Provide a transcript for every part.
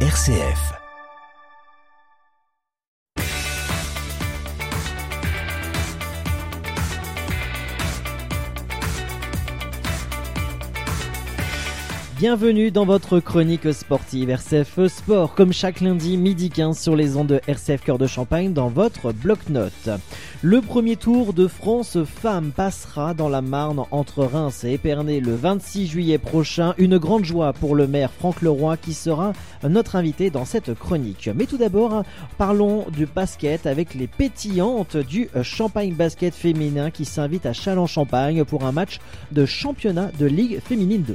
RCF. Bienvenue dans votre chronique sportive RCF Sport, comme chaque lundi midi 15 sur les ondes de RCF Cœur de Champagne dans votre bloc-notes. Le premier tour de France Femmes passera dans la Marne entre Reims et Épernay le 26 juillet prochain. Une grande joie pour le maire Franck Leroy qui sera notre invité dans cette chronique. Mais tout d'abord, parlons du basket avec les pétillantes du Champagne Basket féminin qui s'invite à Châlons-Champagne pour un match de championnat de Ligue féminine 2.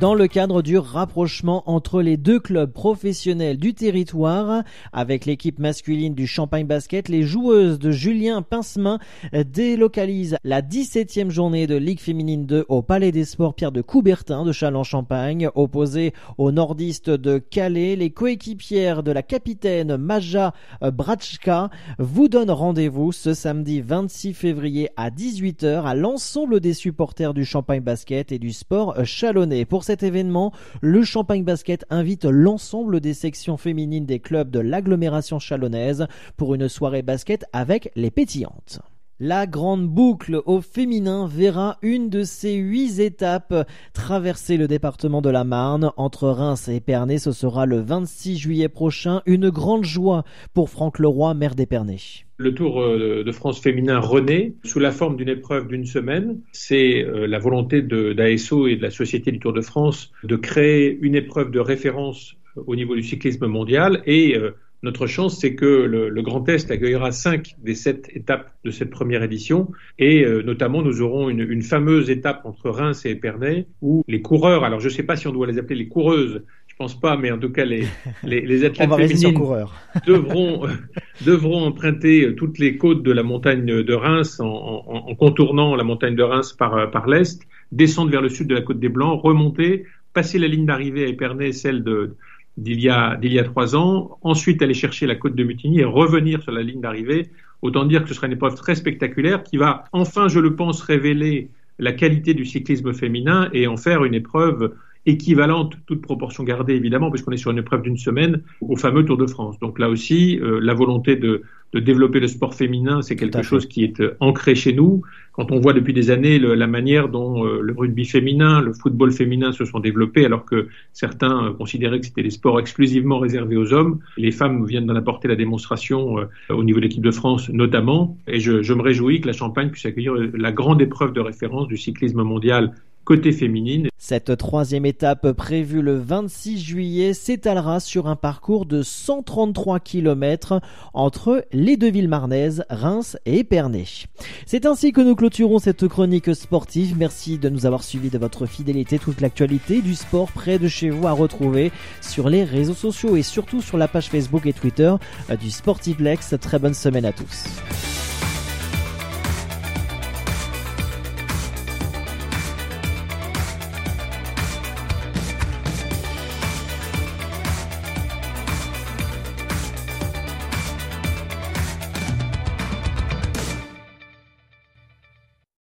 Dans le cadre du rapprochement entre les deux clubs professionnels du territoire. Avec l'équipe masculine du Champagne Basket, les joueuses de Julien Pincemin délocalisent la 17e journée de Ligue féminine 2 au Palais des Sports Pierre de Coubertin de Châlons-Champagne. Opposés aux nordistes de Calais, les coéquipières de la capitaine Maja Bratchka vous donnent rendez-vous ce samedi 26 février à 18h à l'ensemble des supporters du Champagne Basket et du sport chalonnais. Cet événement, le Champagne Basket invite l'ensemble des sections féminines des clubs de l'agglomération chalonnaise pour une soirée basket avec les pétillantes. La grande boucle au féminin verra une de ces huit étapes traverser le département de la Marne entre Reims et Épernay. Ce sera le 26 juillet prochain. Une grande joie pour Franck Leroy, maire d'Épernay. Le Tour euh, de France féminin renaît sous la forme d'une épreuve d'une semaine. C'est euh, la volonté d'ASO et de la Société du Tour de France de créer une épreuve de référence euh, au niveau du cyclisme mondial et notre chance, c'est que le, Grand Est accueillera cinq des sept étapes de cette première édition, et notamment nous aurons une, une, fameuse étape entre Reims et Épernay, où les coureurs, alors je ne sais pas si on doit les appeler les coureuses, pense pas, mais en tout cas, les, les, les athlètes féminines devront, devront emprunter toutes les côtes de la montagne de Reims en, en, en contournant la montagne de Reims par, par l'est, descendre vers le sud de la côte des Blancs, remonter, passer la ligne d'arrivée à Épernay, celle de d'il y a d'il y a trois ans, ensuite aller chercher la côte de Mutigny et revenir sur la ligne d'arrivée. Autant dire que ce sera une épreuve très spectaculaire qui va enfin, je le pense, révéler la qualité du cyclisme féminin et en faire une épreuve équivalente, toute proportion gardée évidemment, puisqu'on est sur une épreuve d'une semaine, au fameux Tour de France. Donc là aussi, euh, la volonté de, de, développer le sport féminin, c'est quelque chose qui est euh, ancré chez nous. Quand on voit depuis des années la manière dont euh, le rugby féminin, le football féminin se sont développés, alors que certains considéraient que c'était des sports exclusivement réservés aux hommes, les femmes viennent d'en apporter la démonstration au niveau de l'équipe de France notamment. Et je, je me réjouis que la Champagne puisse accueillir la grande épreuve de référence du cyclisme mondial côté féminine. Cette troisième étape prévue le 26 juillet s'étalera sur un parcours de 133 km entre les deux villes marnaises, Reims et Épernay. C'est ainsi que nous clôturons cette chronique sportive. Merci de nous avoir suivis de votre fidélité. Toute l'actualité du sport près de chez vous à retrouver sur les réseaux sociaux et surtout sur la page Facebook et Twitter du Sportivelex. Très bonne semaine à tous.